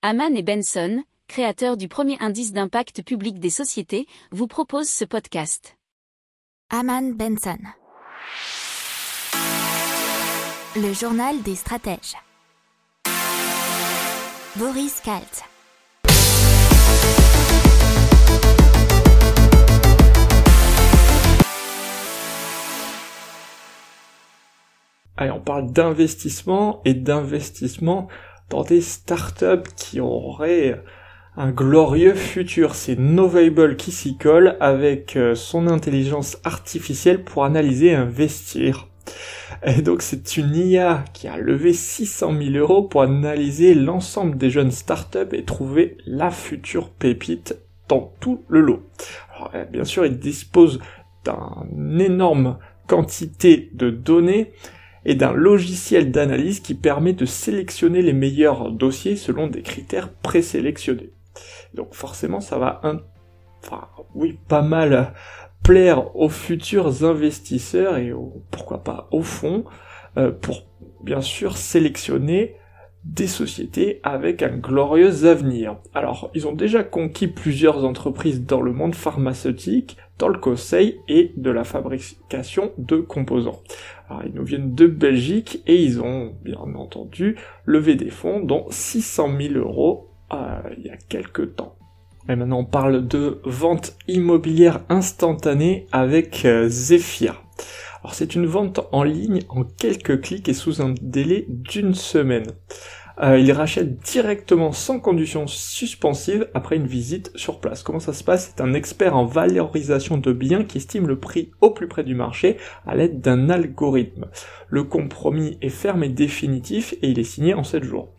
Haman et Benson, créateurs du premier indice d'impact public des sociétés, vous proposent ce podcast. Haman Benson. Le journal des stratèges. Boris Kalt. Allez, on parle d'investissement et d'investissement dans des startups qui auraient un glorieux futur. C'est Novable qui s'y colle avec euh, son intelligence artificielle pour analyser et investir. Et donc c'est une IA qui a levé 600 000 euros pour analyser l'ensemble des jeunes startups et trouver la future pépite dans tout le lot. Euh, bien sûr, il dispose d'une énorme quantité de données et d'un logiciel d'analyse qui permet de sélectionner les meilleurs dossiers selon des critères présélectionnés. Donc forcément ça va un... oui pas mal plaire aux futurs investisseurs et pourquoi pas au fond euh, pour bien sûr sélectionner des sociétés avec un glorieux avenir. Alors, ils ont déjà conquis plusieurs entreprises dans le monde pharmaceutique, dans le conseil et de la fabrication de composants. Alors, ils nous viennent de Belgique et ils ont bien entendu levé des fonds, dont 600 000 euros euh, il y a quelques temps. Et maintenant, on parle de vente immobilière instantanée avec euh, Zephyr. Alors c'est une vente en ligne en quelques clics et sous un délai d'une semaine. Euh, il rachète directement sans condition suspensive après une visite sur place. Comment ça se passe? C'est un expert en valorisation de biens qui estime le prix au plus près du marché à l'aide d'un algorithme. Le compromis est ferme et définitif et il est signé en 7 jours.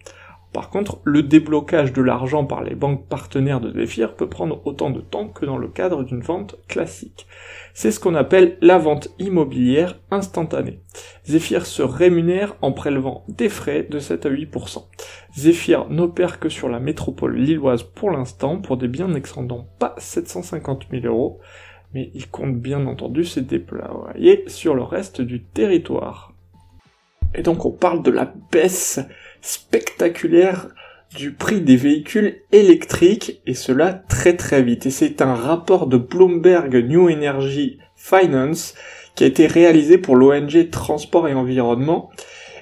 Par contre, le déblocage de l'argent par les banques partenaires de Zephyr peut prendre autant de temps que dans le cadre d'une vente classique. C'est ce qu'on appelle la vente immobilière instantanée. Zephyr se rémunère en prélevant des frais de 7 à 8%. Zephyr n'opère que sur la métropole lilloise pour l'instant pour des biens n'excédant pas 750 000 euros, mais il compte bien entendu ses déployer sur le reste du territoire. Et donc on parle de la baisse spectaculaire du prix des véhicules électriques et cela très très vite. Et c'est un rapport de Bloomberg New Energy Finance qui a été réalisé pour l'ONG Transport et Environnement.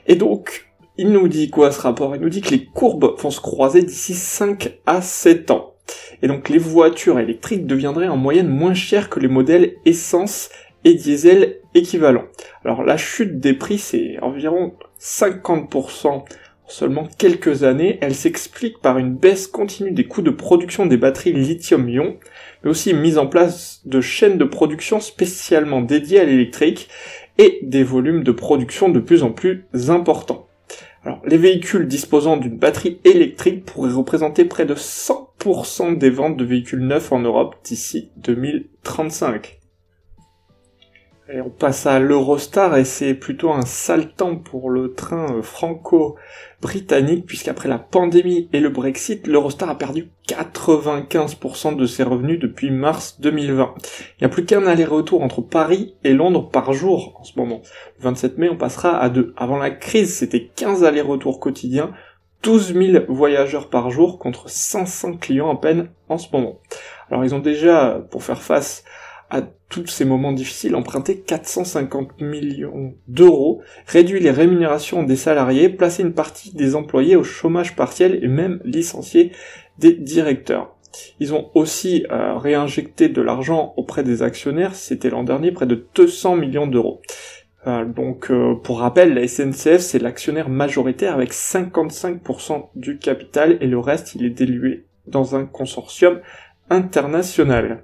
Et donc, il nous dit quoi ce rapport? Il nous dit que les courbes vont se croiser d'ici 5 à 7 ans. Et donc les voitures électriques deviendraient en moyenne moins chères que les modèles essence et diesel équivalents. Alors la chute des prix c'est environ 50% seulement quelques années, elle s'explique par une baisse continue des coûts de production des batteries lithium-ion, mais aussi mise en place de chaînes de production spécialement dédiées à l'électrique et des volumes de production de plus en plus importants. Alors, les véhicules disposant d'une batterie électrique pourraient représenter près de 100% des ventes de véhicules neufs en Europe d'ici 2035. On passe à l'Eurostar et c'est plutôt un sale temps pour le train euh, franco-britannique puisqu'après la pandémie et le Brexit, l'Eurostar a perdu 95% de ses revenus depuis mars 2020. Il n'y a plus qu'un aller-retour entre Paris et Londres par jour en ce moment. Le 27 mai, on passera à deux. Avant la crise, c'était 15 allers-retours quotidiens, 12 000 voyageurs par jour contre 500 clients à peine en ce moment. Alors ils ont déjà, pour faire face à tous ces moments difficiles, emprunter 450 millions d'euros, réduit les rémunérations des salariés, placer une partie des employés au chômage partiel et même licencier des directeurs. Ils ont aussi euh, réinjecté de l'argent auprès des actionnaires, c'était l'an dernier près de 200 millions d'euros. Euh, donc euh, pour rappel, la SNCF c'est l'actionnaire majoritaire avec 55% du capital et le reste il est dilué dans un consortium international.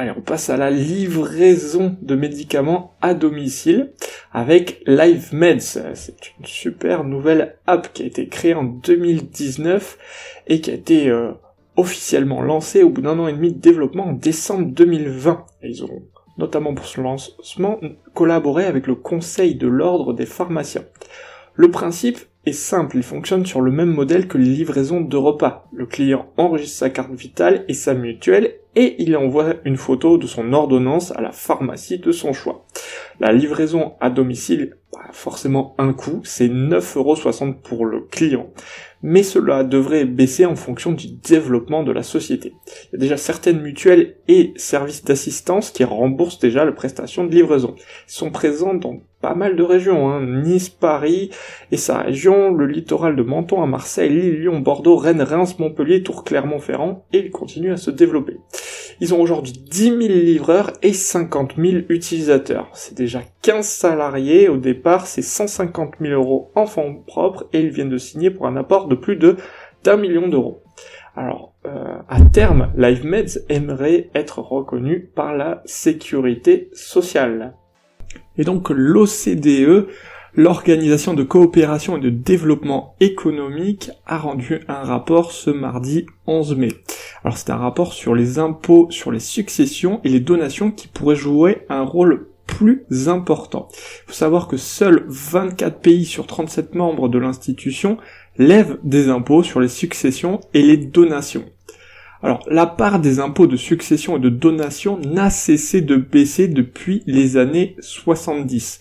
Allez, on passe à la livraison de médicaments à domicile avec LiveMeds. C'est une super nouvelle app qui a été créée en 2019 et qui a été euh, officiellement lancée au bout d'un an et demi de développement en décembre 2020. ils ont notamment pour ce lancement collaboré avec le Conseil de l'Ordre des pharmaciens. Le principe est simple, il fonctionne sur le même modèle que les livraisons de repas. Le client enregistre sa carte vitale et sa mutuelle et il envoie une photo de son ordonnance à la pharmacie de son choix. La livraison à domicile, bah, forcément un coût, c'est 9,60€ pour le client. Mais cela devrait baisser en fonction du développement de la société. Il y a déjà certaines mutuelles et services d'assistance qui remboursent déjà la prestation de livraison. Ils sont présents dans pas mal de régions, hein. Nice, Paris et sa région, le littoral de Menton à Marseille, Lille, Lyon, Bordeaux, Rennes, Reims, Montpellier, Tours, Clermont-Ferrand, et ils continuent à se développer. Ils ont aujourd'hui 10 000 livreurs et 50 000 utilisateurs. C'est déjà 15 salariés, au départ c'est 150 000 euros en fonds propres et ils viennent de signer pour un apport de plus de d'un million d'euros. Alors, euh, à terme, LiveMeds aimerait être reconnu par la sécurité sociale. Et donc l'OCDE, l'Organisation de coopération et de développement économique, a rendu un rapport ce mardi 11 mai. Alors c'est un rapport sur les impôts sur les successions et les donations qui pourraient jouer un rôle plus important. Il faut savoir que seuls 24 pays sur 37 membres de l'institution lèvent des impôts sur les successions et les donations. Alors, la part des impôts de succession et de donation n'a cessé de baisser depuis les années 70.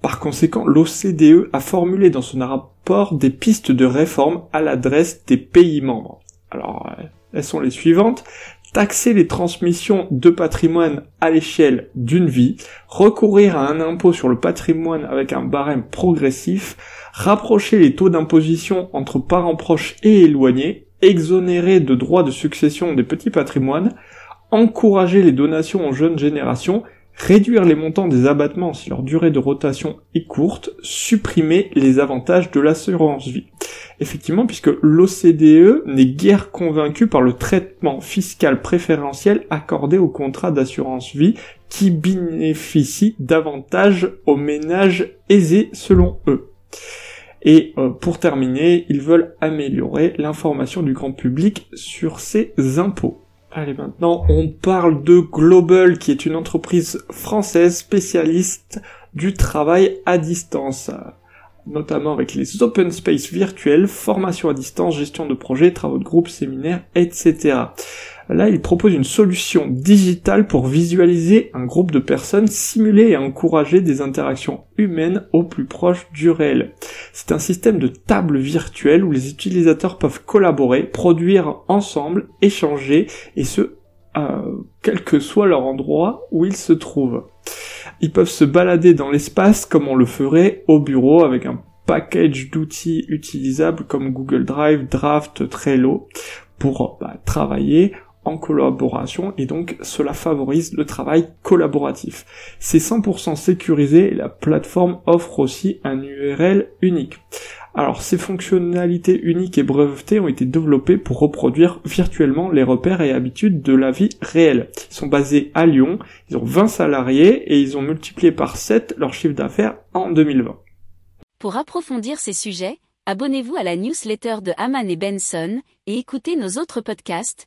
Par conséquent, l'OCDE a formulé dans son rapport des pistes de réforme à l'adresse des pays membres. Alors, euh, elles sont les suivantes. Taxer les transmissions de patrimoine à l'échelle d'une vie, recourir à un impôt sur le patrimoine avec un barème progressif, rapprocher les taux d'imposition entre parents proches et éloignés, exonérer de droits de succession des petits patrimoines, encourager les donations aux jeunes générations, réduire les montants des abattements si leur durée de rotation est courte, supprimer les avantages de l'assurance vie. Effectivement, puisque l'OCDE n'est guère convaincu par le traitement fiscal préférentiel accordé aux contrats d'assurance vie qui bénéficient davantage aux ménages aisés selon eux. Et euh, pour terminer, ils veulent améliorer l'information du grand public sur ces impôts. Allez, maintenant, on parle de Global, qui est une entreprise française spécialiste du travail à distance notamment avec les open space virtuels, formation à distance, gestion de projets, travaux de groupe, séminaires, etc. Là, il propose une solution digitale pour visualiser un groupe de personnes, simuler et encourager des interactions humaines au plus proche du réel. C'est un système de table virtuelle où les utilisateurs peuvent collaborer, produire ensemble, échanger, et ce, euh, quel que soit leur endroit où ils se trouvent. Ils peuvent se balader dans l'espace comme on le ferait au bureau avec un package d'outils utilisables comme Google Drive, Draft, Trello pour bah, travailler en collaboration et donc cela favorise le travail collaboratif. C'est 100% sécurisé et la plateforme offre aussi un URL unique. Alors ces fonctionnalités uniques et brevetées ont été développées pour reproduire virtuellement les repères et habitudes de la vie réelle. Ils sont basés à Lyon, ils ont 20 salariés et ils ont multiplié par 7 leur chiffre d'affaires en 2020. Pour approfondir ces sujets, abonnez-vous à la newsletter de Haman et Benson et écoutez nos autres podcasts